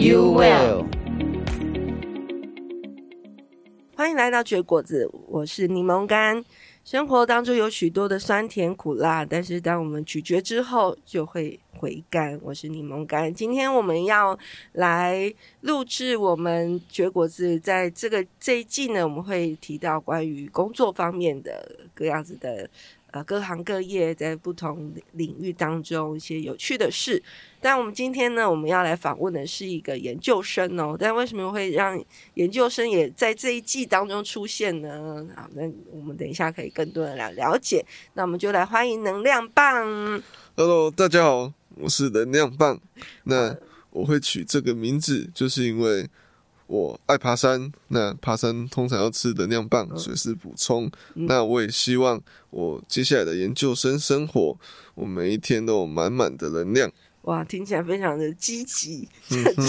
you will，欢迎来到绝果子，我是柠檬干。生活当中有许多的酸甜苦辣，但是当我们咀嚼之后，就会回甘。我是柠檬干。今天我们要来录制我们绝果子，在这个这一季呢，我们会提到关于工作方面的各样子的。呃，各行各业在不同领域当中一些有趣的事。但我们今天呢，我们要来访问的是一个研究生哦。但为什么会让研究生也在这一季当中出现呢？好，那我们等一下可以更多的来了解。那我们就来欢迎能量棒。Hello，大家好，我是能量棒。那我会取这个名字，就是因为。我爱爬山，那爬山通常要吃能量棒，随时补充。嗯、那我也希望我接下来的研究生生活，我每一天都有满满的能量。哇，听起来非常的积极、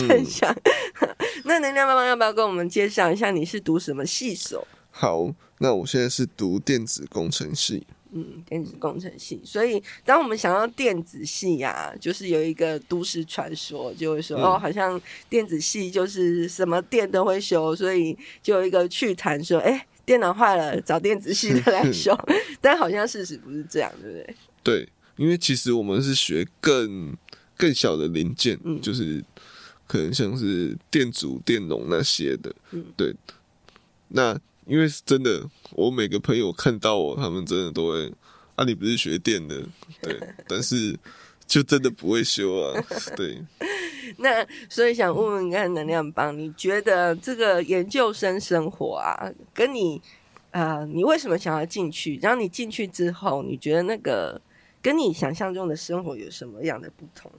正向。那能量棒要不要跟我们介绍一下你是读什么系所？好，那我现在是读电子工程系。嗯，电子工程系，所以当我们想到电子系呀、啊，就是有一个都市传说，就会说、嗯、哦，好像电子系就是什么电都会修，所以就有一个趣谈说，哎，电脑坏了找电子系的来修，但好像事实不是这样，对不对？对，因为其实我们是学更更小的零件，嗯，就是可能像是电阻、电容那些的，嗯，对，那。因为是真的，我每个朋友看到我，他们真的都会啊，你不是学电的，对，但是就真的不会修啊，对。那所以想问问看，能量棒，你觉得这个研究生生活啊，跟你啊、呃，你为什么想要进去？然后你进去之后，你觉得那个跟你想象中的生活有什么样的不同？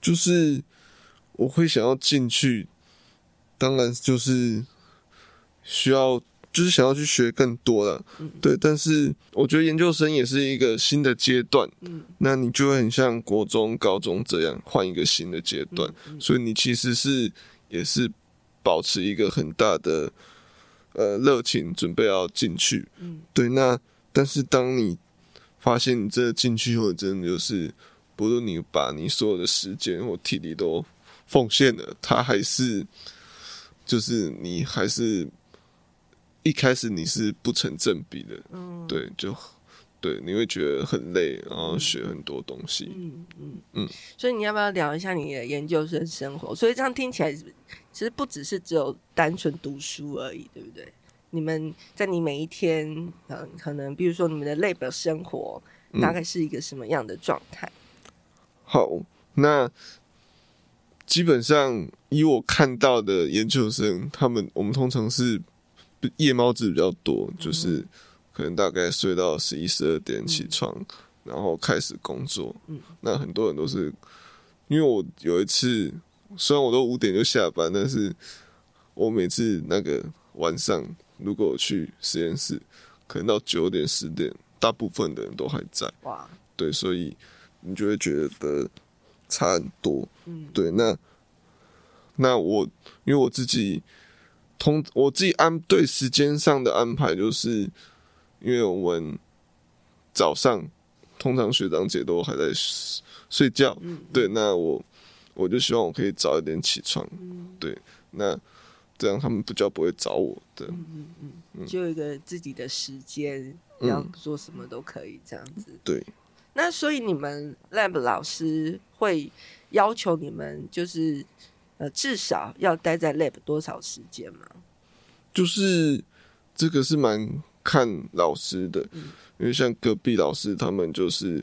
就是我会想要进去，当然就是。需要就是想要去学更多了，嗯、对。但是我觉得研究生也是一个新的阶段，嗯，那你就会很像国中、高中这样换一个新的阶段，所以你其实是也是保持一个很大的呃热情，准备要进去，嗯，对。那但是当你发现你真的进去后，真的就是不论你把你所有的时间或体力都奉献了，他还是就是你还是。一开始你是不成正比的，嗯，对，就对，你会觉得很累，然后学很多东西，嗯嗯嗯，嗯，所以你要不要聊一下你的研究生生活？所以这样听起来，其实不只是只有单纯读书而已，对不对？你们在你每一天，嗯，可能比如说你们的 lab 生活，大概是一个什么样的状态？嗯，好，那基本上以我看到的研究生，他们我们通常是。夜猫子比较多，就是可能大概睡到十一、十二点起床，嗯，然后开始工作。嗯，那很多人都是，因为我有一次，虽然我都五点就下班，但是我每次那个晚上如果我去实验室，可能到九点、十点，大部分的人都还在。哇，对，所以你就会觉得差很多。嗯，对，那那我因为我自己。通我自己安对时间上的安排，就是因为我们早上通常学长姐都还在睡觉，对，那我我就希望我可以早一点起床，嗯、对，那这样他们比较不会找我的，嗯嗯嗯，嗯就有一个自己的时间，要做什么都可以这样子，嗯、对。那所以你们 lab 老师会要求你们就是。呃，至少要待在 lab 多少时间吗？就是这个是蛮看老师的，嗯、因为像隔壁老师他们就是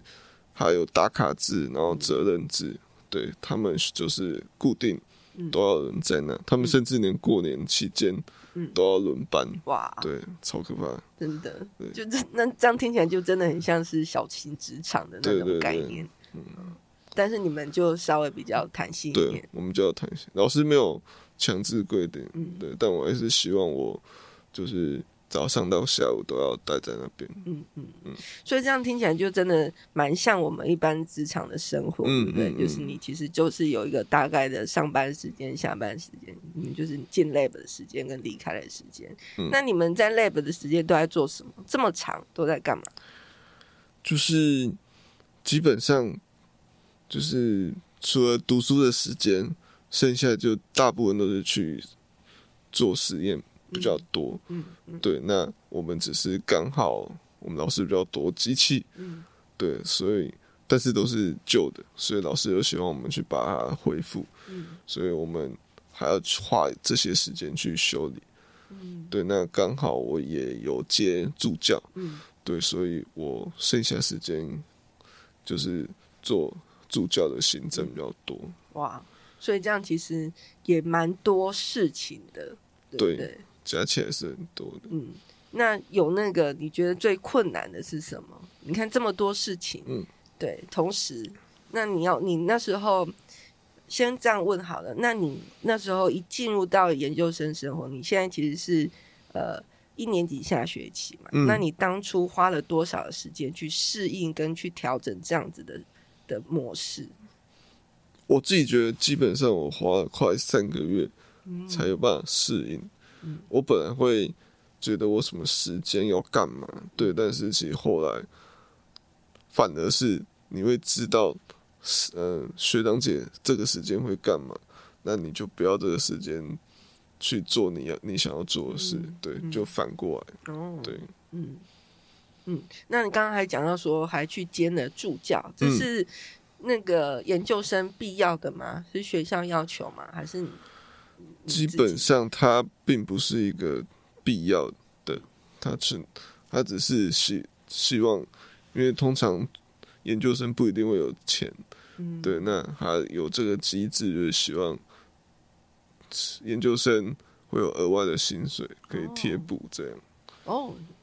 还有打卡制，然后责任制，嗯、对他们就是固定都要人在那，嗯、他们甚至连过年期间都要轮班。哇，对，超可怕，真的，对就这那这样听起来就真的很像是小型职场的那种概念。嗯。但是你们就稍微比较弹性一点。对，我们就要弹性。老师没有强制规定，嗯，对，但我还是希望我就是。早上到下午都要待在那边。嗯嗯嗯，所以这样听起来就真的蛮像我们一般职场的生活，嗯、对不对？就是你其实就是有一个大概的上班时间、下班时间，你就是进 lab 的时间跟离开的时间。嗯、那你们在 lab 的时间都在做什么？这么长都在干嘛？就是基本上就是除了读书的时间，剩下就大部分都是去做实验。比较多，嗯，对，那我们只是刚好我们老师比较多机器，嗯，对，所以但是都是旧的，所以老师又希望我们去把它恢复，嗯，所以我们还要花这些时间去修理，嗯，对，那刚好我也有接助教，嗯，对，所以我剩下时间就是做助教的行政比较多，哇，所以这样其实也蛮多事情的，对，对，对。加起来是很多的。嗯，那有那个你觉得最困难的是什么？你看这么多事情，嗯，对，同时，那你要你那时候先这样问好了。那你那时候一进入到研究生生活，你现在其实是呃一年级下学期嘛？嗯，那你当初花了多少的时间去适应跟去调整这样子的的模式？我自己觉得，基本上我花了快三个月才有办法适应。嗯我本来会觉得我什么时间要干嘛，对，但是其实后来反而是你会知道，嗯、呃，学长姐这个时间会干嘛，那你就不要这个时间去做你要你想要做的事，对，就反过来，哦，对，嗯嗯，那你刚刚还讲到说还去兼了助教，这是那个研究生必要的吗？是学校要求吗？还是你？基本上，它并不是一个必要的，它只，它只是希希望，因为通常研究生不一定会有钱，嗯，对，那他有这个机制，就是希望研究生会有额外的薪水可以贴补这样。哦，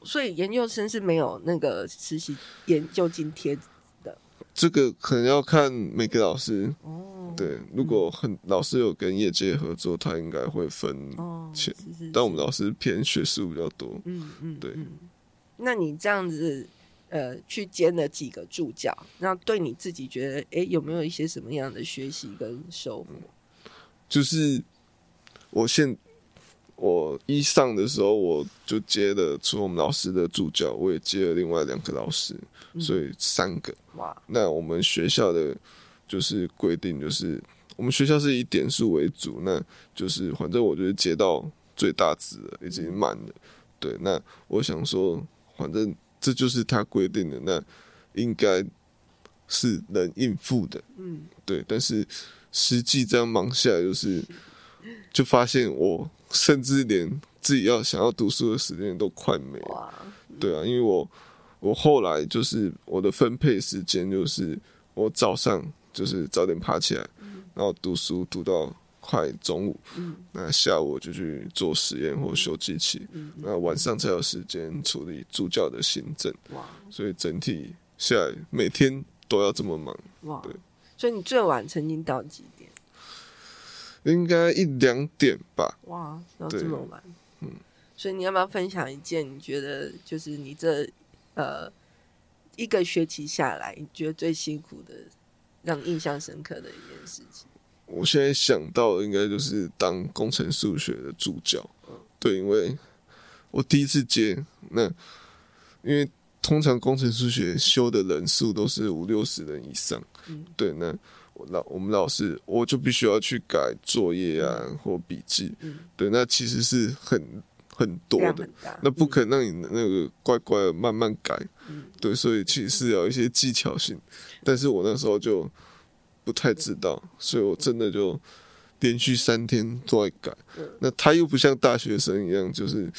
所以研究生是没有那个实习研究津贴的。这个可能要看每个老师。哦。对，如果很老师有跟业界合作，他应该会分钱。哦、是是是，但我们老师偏学术比较多。嗯嗯，对嗯。那你这样子，呃，去兼了几个助教，那对你自己觉得，哎、欸，有没有一些什么样的学习跟收获？就是我现我一上的时候，我就接了除了我们老师的助教，我也接了另外两个老师，嗯、所以三个。哇，那我们学校的。就是规定，就是我们学校是以点数为主，那就是反正我觉得接到最大值了，已经满了。对，那我想说，反正这就是他规定的，那应该是能应付的。嗯，对。但是实际这样忙下来，就是就发现我甚至连自己要想要读书的时间都快没了。对啊，因为我我后来就是我的分配时间就是我早上。就是早点爬起来，然后读书读到快中午，那下午就去做实验或修机器，那晚上才有时间处理助教的行政。哇！所以整体下来每天都要这么忙。哇！对，所以你最晚曾经到几点？应该一两点吧。哇，要这么晚？嗯。所以你要不要分享一件你觉得就是你这呃一个学期下来你觉得最辛苦的？让印象深刻的一件事情，我现在想到的应该就是当工程数学的助教。嗯、对，因为我第一次接那，因为通常工程数学修的人数都是五六十人以上。嗯、对，那我老我们老师我就必须要去改作业啊、嗯、或笔记。嗯、对，那其实是很很多的，那不可能让你那个乖乖的慢慢改。嗯、对，所以其实是有一些技巧性。但是我那时候就不太知道，所以我真的就连续三天都在改。那他又不像大学生一样，就是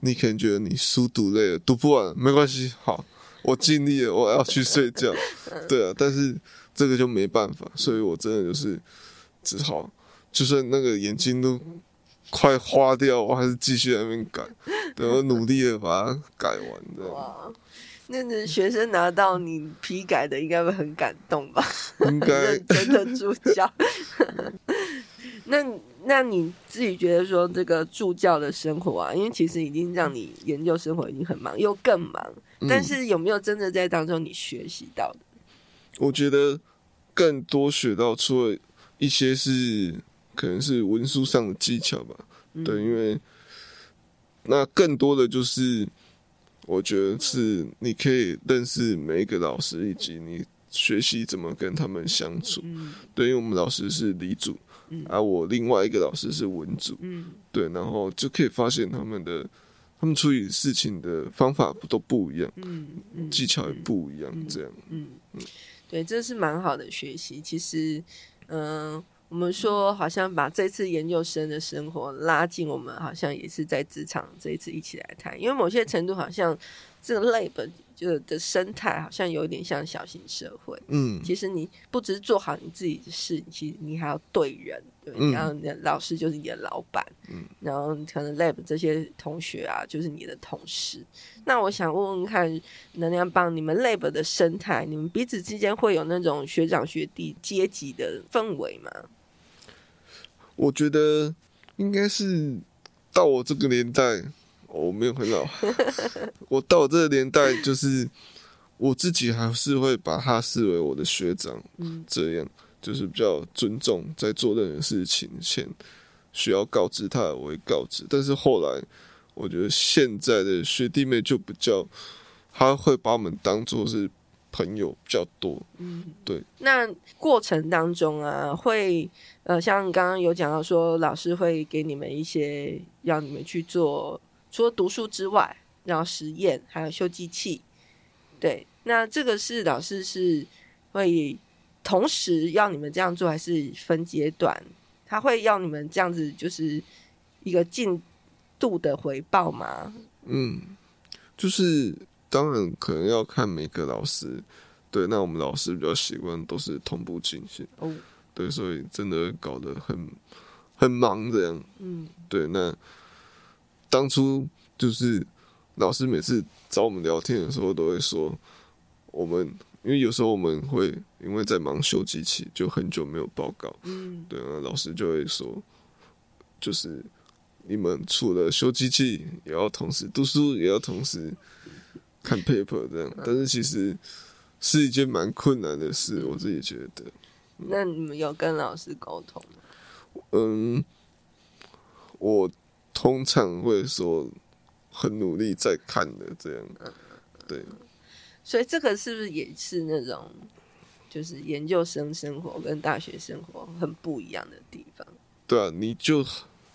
你可能觉得你书读累了，读不完没关系，好，我尽力了，我要去睡觉。对啊，但是这个就没办法，所以我真的就是只好，就算那个眼睛都快花掉，我还是继续在那边改，对，我努力的把它改完。哇。那那学生拿到你批改的，应该会很感动吧？应该真的助教。那那你自己觉得说这个助教的生活啊，因为其实已经让你研究生活已经很忙，又更忙，但是有没有真的在当中你学习到的？我觉得更多学到，除了一些是可能是文书上的技巧吧，嗯、对，因为那更多的就是我觉得是你可以认识每一个老师，以及你学习怎么跟他们相处。嗯、对，因为我们老师是理组，嗯、而我另外一个老师是文组，嗯、对，然后就可以发现他们的他们处理事情的方法都不一样，嗯嗯、技巧也不一样，这样，嗯嗯。嗯对，这是蛮好的学习。其实，嗯、我们说好像把这次研究生的生活拉近，我们好像也是在职场这一次一起来谈，因为某些程度好像这个 lab 就的生态好像有点像小型社会。嗯，其实你不只是做好你自己的事，其实你还要对人。嗯、然后你的老师就是你的老板，嗯，然后可能 lab 这些同学啊，就是你的同事。那我想问问看，能量棒你们 lab 的生态，你们彼此之间会有那种学长学弟阶级的氛围吗？我觉得应该是到我这个年代，我没有很老，我到这个年代，就是我自己还是会把他视为我的学长，嗯，这样。就是比较尊重，在做任何事情前需要告知他，我会告知。但是后来，我觉得现在的学弟妹就比较，他会把我们当做是朋友比较多。嗯，对。那过程当中啊，会呃，像刚刚有讲到说，老师会给你们一些要你们去做，除了读书之外，然后实验，还有修机器。对，那这个是老师是会。同时要你们这样做，还是分阶段？他会要你们这样子，就是一个进度的回报吗？嗯，就是当然可能要看每个老师。对，那我们老师比较习惯都是同步进行。哦，对，所以真的搞得很很忙这样。嗯，对。那当初就是老师每次找我们聊天的时候，都会说我们。因为有时候我们会因为在忙修机器，就很久没有报告。嗯，对啊，老师就会说，就是你们除了修机器，也要同时读书，也要同时看 paper 这样。但是其实是一件蛮困难的事，我自己觉得。那你们有跟老师沟通吗？嗯，我通常会说很努力在看的这样。对。所以这个是不是也是那种，就是研究生生活跟大学生活很不一样的地方？对啊，你就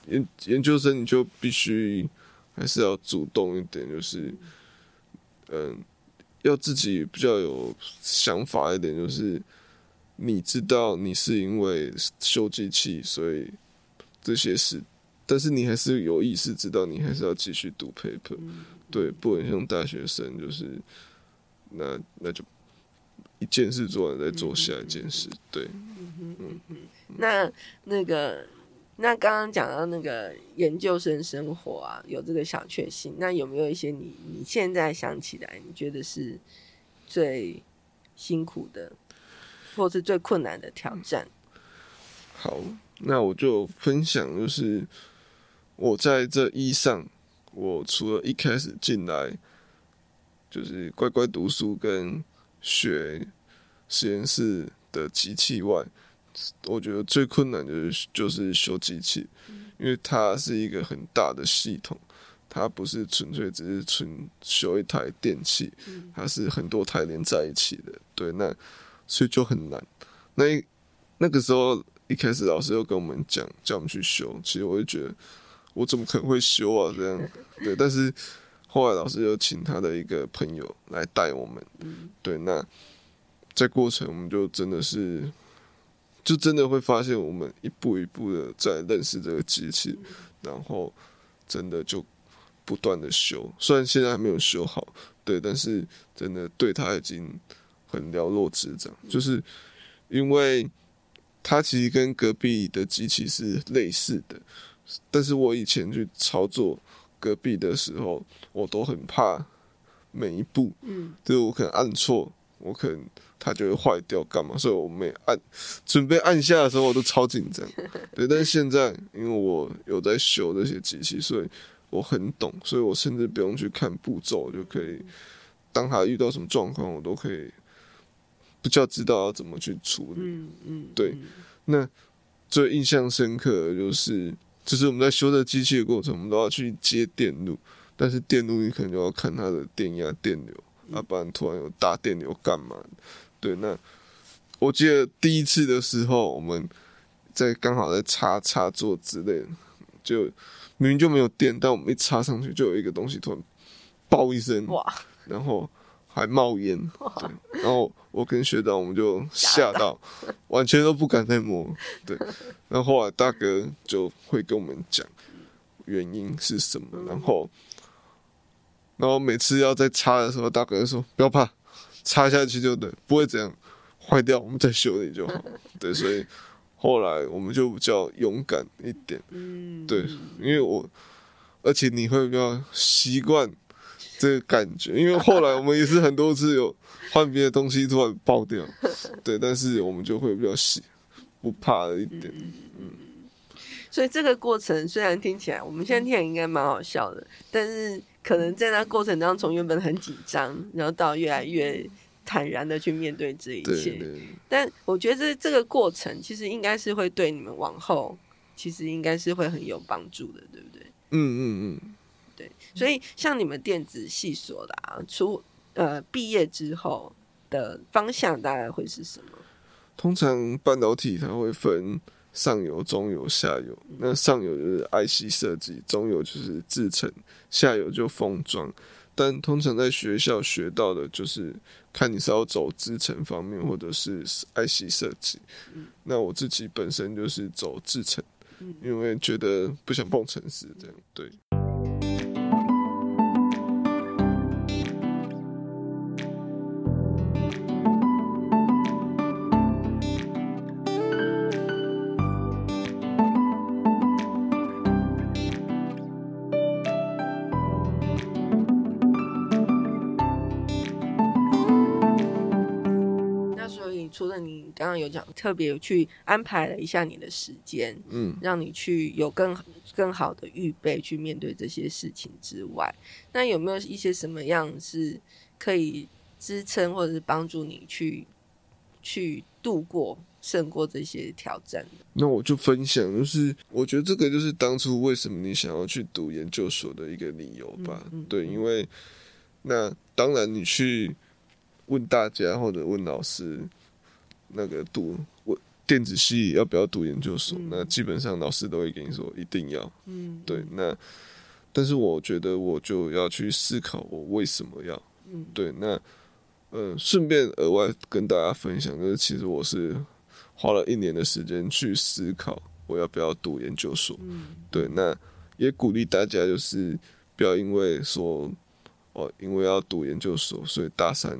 研研究生你就必须还是要主动一点，就是嗯，要自己比较有想法一点，就是你知道你是因为修机器，所以这些事，但是你还是有意识知道你还是要继续读 paper，嗯，对，不能像大学生就是。那那就一件事做完再做下一件事，对。嗯那那个那刚刚讲到那个研究生生活啊，有这个小确幸。那有没有一些你你现在想起来，你觉得是最辛苦的，或是最困难的挑战？好，那我就分享，就是我在这一上，我除了一开始进来。就是乖乖读书跟学实验室的机器外，我觉得最困难就是就是修机器，因为它是一个很大的系统，它不是纯粹只是纯修一台电器，它是很多台连在一起的。对，那所以就很难。那那个时候一开始老师又跟我们讲，叫我们去修，其实我就觉得我怎么可能会修啊？这样 对，但是。后来老师又请他的一个朋友来带我们，嗯、对，那在过程我们就真的是，就真的会发现我们一步一步的在认识这个机器，嗯、然后真的就不断的修，虽然现在还没有修好，对，但是真的对他已经很了若指掌，嗯、就是因为它其实跟隔壁的机器是类似的，但是我以前去操作。隔壁的时候，我都很怕每一步，嗯，就是我可能按错，我可能它就会坏掉，干嘛？所以我每按准备按下的时候，我都超紧张。对，但是现在因为我有在修这些机器，所以我很懂，所以我甚至不用去看步骤，就可以当它遇到什么状况，我都可以比较知道要怎么去处理。嗯嗯，对。那最印象深刻的就是，就是我们在修这机器的过程，我们都要去接电路。但是电路你可能就要看它的电压、电流，要、啊、不然突然有大电流干嘛？对，那我记得第一次的时候，我们在刚好在插插座之类的，就明明就没有电，但我们一插上去，就有一个东西突然爆一声，哇！然后还冒烟，对，然后我跟学长我们就吓到，完全都不敢再摸，对。然后后来大哥就会跟我们讲原因是什么，然后。然后每次要再擦的时候，大哥就说：“不要怕，擦下去就对，不会这样坏掉，我们再修理就好。”对，所以后来我们就比较勇敢一点。嗯，对，因为我而且你会比较习惯这个感觉，因为后来我们也是很多次有换别的东西突然爆掉，对，但是我们就会比较喜不怕了一点。嗯，所以这个过程虽然听起来我们现在听起来应该蛮好笑的，但是。可能在那过程当中，从原本很紧张，然后到越来越坦然的去面对这一切。但我觉得这这个过程其实应该是会对你们往后，其实应该是会很有帮助的，对不对？嗯嗯嗯。对，所以像你们电子系所的啊，出呃毕业之后的方向大概会是什么？通常半导体它会分。上游、中游、下游。那上游就是 IC 设计，中游就是制程，下游就封装。但通常在学校学到的，就是看你是要走制程方面，或者是 IC 设计。那我自己本身就是走制程，因为觉得不想碰城市这样。对。刚刚有讲，特别去安排了一下你的时间，嗯，让你去有更更好的预备去面对这些事情之外，那有没有一些什么样是可以支撑或者是帮助你去去度过胜过这些挑战？那我就分享，就是我觉得这个就是当初为什么你想要去读研究所的一个理由吧。嗯嗯、对，因为那当然你去问大家或者问老师。那个读我电子系要不要读研究所？嗯、那基本上老师都会跟你说一定要。嗯，对。那但是我觉得我就要去思考我为什么要。嗯，对。那呃，顺便额外跟大家分享，就是其实我是花了一年的时间去思考我要不要读研究所。嗯，对。那也鼓励大家就是不要因为说哦，因为要读研究所，所以大三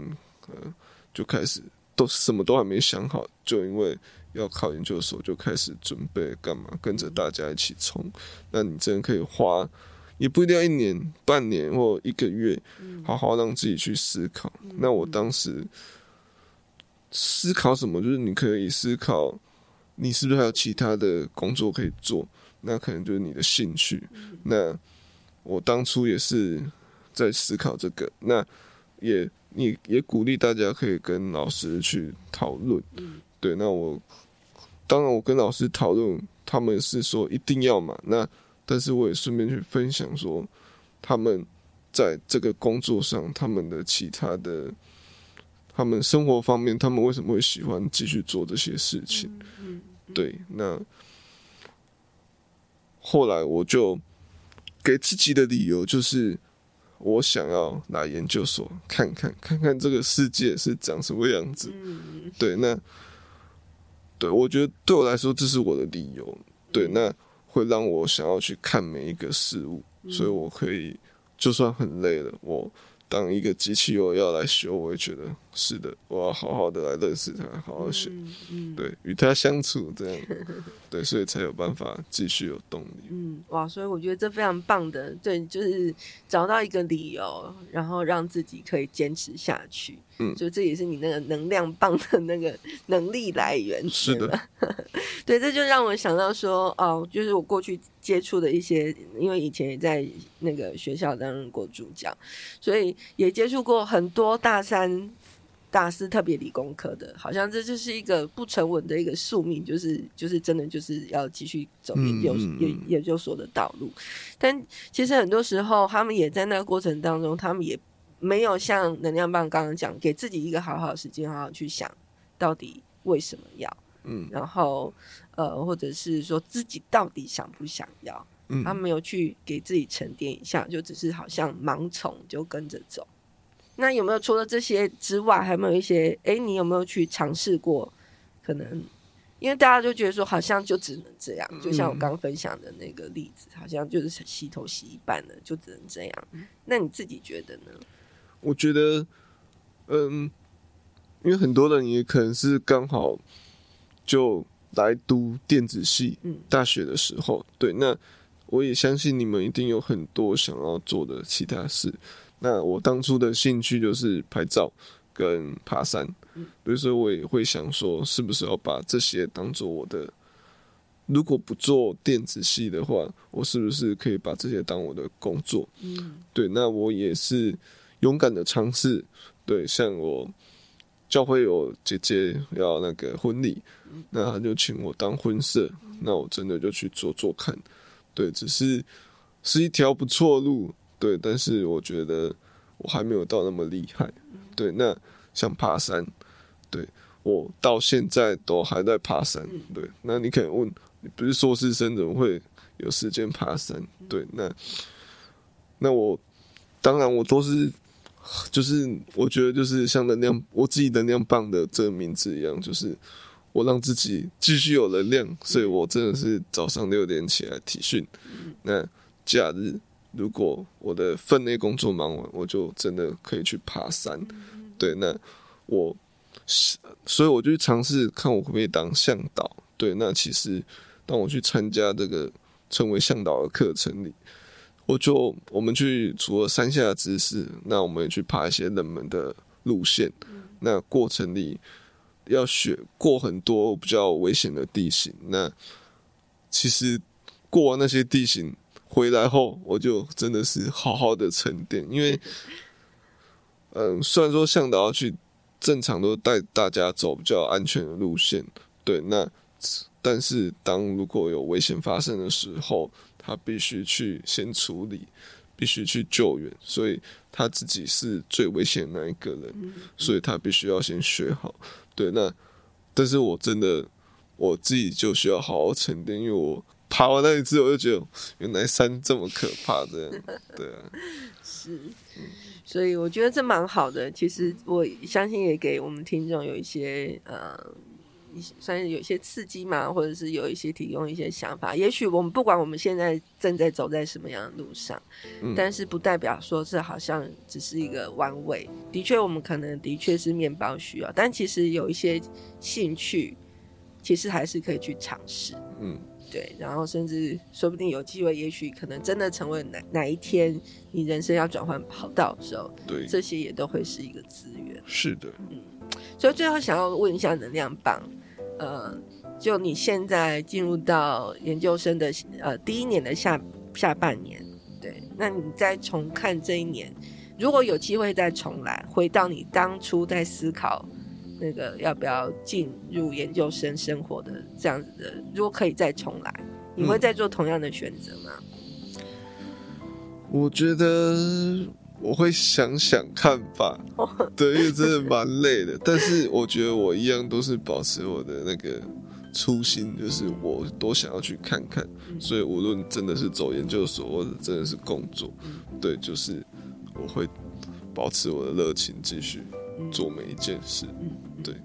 呃就开始。都什么都还没想好，就因为要考研究所就开始准备干嘛？跟着大家一起冲。那你真的可以花，也不一定要一年、半年或一个月，好好让自己去思考。那我当时思考什么？就是你可以思考，你是不是还有其他的工作可以做？那可能就是你的兴趣。那我当初也是在思考这个。那也。你也鼓励大家可以跟老师去讨论，嗯，对。那我当然，我跟老师讨论，他们是说一定要嘛。那但是我也顺便去分享说，他们在这个工作上，他们的其他的，他们生活方面，他们为什么会喜欢继续做这些事情？嗯，对。那后来我就给自己的理由就是。我想要来研究所看看，看看这个世界是长什么样子。嗯、对，那对我觉得对我来说，这是我的理由。对，那会让我想要去看每一个事物，嗯、所以我可以就算很累了，我当一个机器又要来修，我也觉得是的，我要好好的来认识他，好好学，嗯嗯、对，与他相处这样，对，所以才有办法继续有动力。嗯，哇，所以我觉得这非常棒的，对，就是找到一个理由，然后让自己可以坚持下去。嗯，所以这也是你那个能量棒的那个 能力来源。是的，对，这就让我想到说，哦，就是我过去接触的一些，因为以前也在那个学校担任过助教，所以。也接触过很多大三、大四特别理工科的，好像这就是一个不成文的一个宿命，就是就是真的就是要继续走研究研研究所的道路。但其实很多时候，他们也在那个过程当中，他们也没有像能量棒刚刚讲，给自己一个好好的时间，好好去想到底为什么要，嗯，然后呃，或者是说自己到底想不想要。嗯他没有去给自己沉淀一下，就只是好像盲从就跟着走。那有没有除了这些之外，还有没有一些？哎，你有没有去尝试过？可能因为大家就觉得说，好像就只能这样。就像我刚刚分享的那个例子，好像就是洗头洗一半了，就只能这样。那你自己觉得呢？我觉得，嗯，因为很多人也可能是刚好就来读电子系，嗯，大学的时候，对那。我也相信你们一定有很多想要做的其他事。那我当初的兴趣就是拍照跟爬山，所以说我也会想说，是不是要把这些当做我的？如果不做电子系的话，我是不是可以把这些当我的工作？嗯，对。那我也是勇敢的尝试。对，像我教会有姐姐要那个婚礼，那他就请我当婚摄，那我真的就去做做看。对，只是是一条不错路，对，但是我觉得我还没有到那么厉害，对。那像爬山，对，我到现在都还在爬山，对。那你可以问，你不是硕士生，怎么会有时间爬山？对，那那我当然我都是，就是我觉得就是像能量，我自己能量棒的这个名字一样，就是。我让自己继续有能量，所以我真的是早上六点起来体训。那假日如果我的分内工作忙完，我就真的可以去爬山。对，那我所以我就去尝试看我可不可以当向导。对，那其实当我去参加这个成为向导的课程里，我就我们去除了山下的知识，那我们也去爬一些冷门的路线。那过程里。要学过很多比较危险的地形，那其实过完那些地形回来后，我就真的是好好的沉淀。因为，嗯，虽然说向导要去正常都带大家走比较安全的路线，对，那但是当如果有危险发生的时候，他必须去先处理，必须去救援，所以他自己是最危险的那一个人，所以他必须要先学好。对，那但是我真的我自己就需要好好沉淀，因为我爬完那一次，我就觉得原来山这么可怕，这样，对啊，是，所以我觉得这蛮好的。其实我相信也给我们听众有一些呃。算是有一些刺激嘛，或者是有一些提供一些想法。也许我们不管我们现在正在走在什么样的路上，嗯，但是不代表说这好像只是一个弯位。的确，我们可能的确是面包需要，但其实有一些兴趣，其实还是可以去尝试。嗯，对。然后甚至说不定有机会，也许可能真的成为哪哪一天你人生要转换跑道的时候，对，这些也都会是一个资源。是的，嗯。所以最后想要问一下能量棒。呃，就你现在进入到研究生的呃第一年的下下半年，对，那你再重看这一年，如果有机会再重来，回到你当初在思考那个要不要进入研究生生活的这样子的，如果可以再重来，你会再做同样的选择吗？嗯，我觉得我会想想看吧，对，因为真的蛮累的。但是我觉得我一样都是保持我的那个初心，就是我多想要去看看。所以无论真的是走研究所，或者真的是工作，对，就是我会保持我的热情，继续做每一件事。嗯对。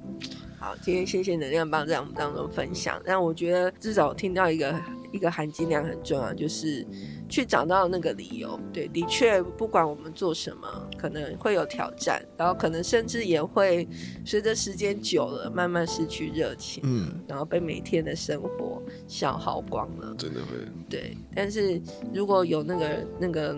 好，今天谢谢能量棒在我们当中分享。但我觉得至少听到一个一个含金量很重要，就是去找到那个理由。对，的确，不管我们做什么，可能会有挑战，然后可能甚至也会随着时间久了，慢慢失去热情，嗯，然后被每天的生活消耗光了，真的会。对，但是如果有那个那个。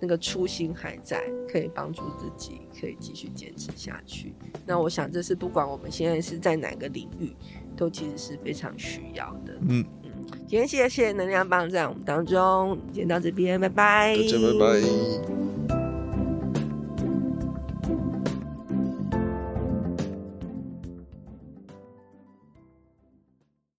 那个初心还在，可以帮助自己，可以继续坚持下去。那我想，这是不管我们现在是在哪个领域，都其实是非常需要的。嗯嗯，今天谢谢能量棒在我们当中，今天到这边，拜拜，再见，拜拜。